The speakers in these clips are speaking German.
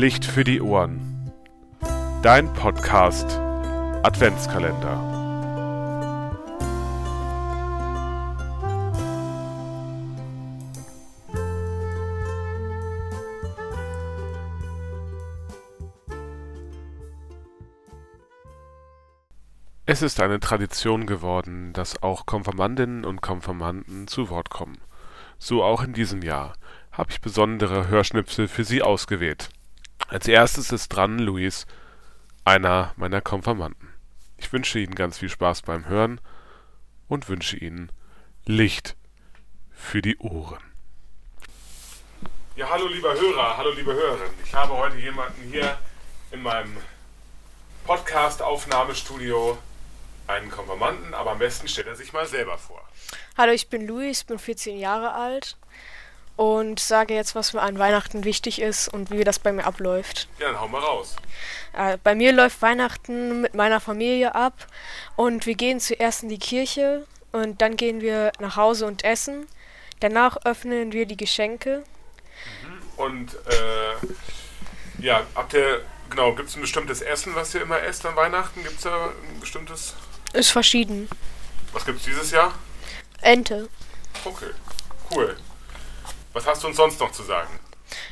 Licht für die Ohren. Dein Podcast Adventskalender. Es ist eine Tradition geworden, dass auch Konfirmandinnen und Konfirmanden zu Wort kommen. So auch in diesem Jahr habe ich besondere Hörschnipsel für Sie ausgewählt. Als erstes ist dran Luis, einer meiner Konfirmanden. Ich wünsche Ihnen ganz viel Spaß beim Hören und wünsche Ihnen Licht für die Ohren. Ja, hallo lieber Hörer, hallo liebe Hörerin. Ich habe heute jemanden hier in meinem Podcast-Aufnahmestudio, einen Konfirmanden, aber am besten stellt er sich mal selber vor. Hallo, ich bin Luis, bin 14 Jahre alt und sage jetzt, was mir an Weihnachten wichtig ist und wie das bei mir abläuft. Ja, dann hau mal raus. Äh, bei mir läuft Weihnachten mit meiner Familie ab und wir gehen zuerst in die Kirche und dann gehen wir nach Hause und essen. Danach öffnen wir die Geschenke. Und äh, ja, habt ihr, genau, gibt es ein bestimmtes Essen, was ihr immer esst an Weihnachten? Gibt es da ein bestimmtes? Ist verschieden. Was gibt es dieses Jahr? Ente. Okay, cool. Was hast du uns sonst noch zu sagen?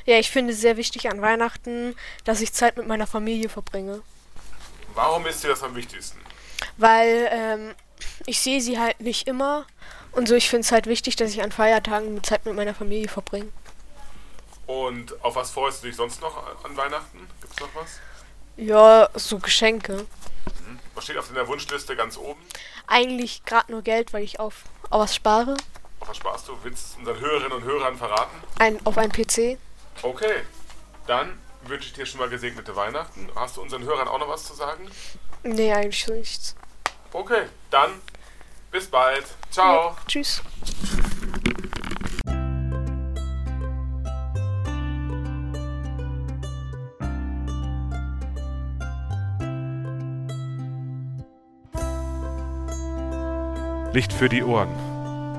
Ja, ich finde es sehr wichtig an Weihnachten, dass ich Zeit mit meiner Familie verbringe. Warum ist dir das am wichtigsten? Weil ähm, ich sehe sie halt nicht immer. Und so, ich finde es halt wichtig, dass ich an Feiertagen Zeit mit meiner Familie verbringe. Und auf was freust du dich sonst noch an Weihnachten? Gibt es noch was? Ja, so Geschenke. Was steht auf deiner Wunschliste ganz oben? Eigentlich gerade nur Geld, weil ich auf, auf was spare. Auf was sparst du? Willst du es unseren Hörerinnen und Hörern verraten? Ein, auf einen PC. Okay, dann wünsche ich dir schon mal gesegnete Weihnachten. Hast du unseren Hörern auch noch was zu sagen? Nee, eigentlich nichts. Okay, dann bis bald. Ciao. Ja, tschüss. Licht für die Ohren.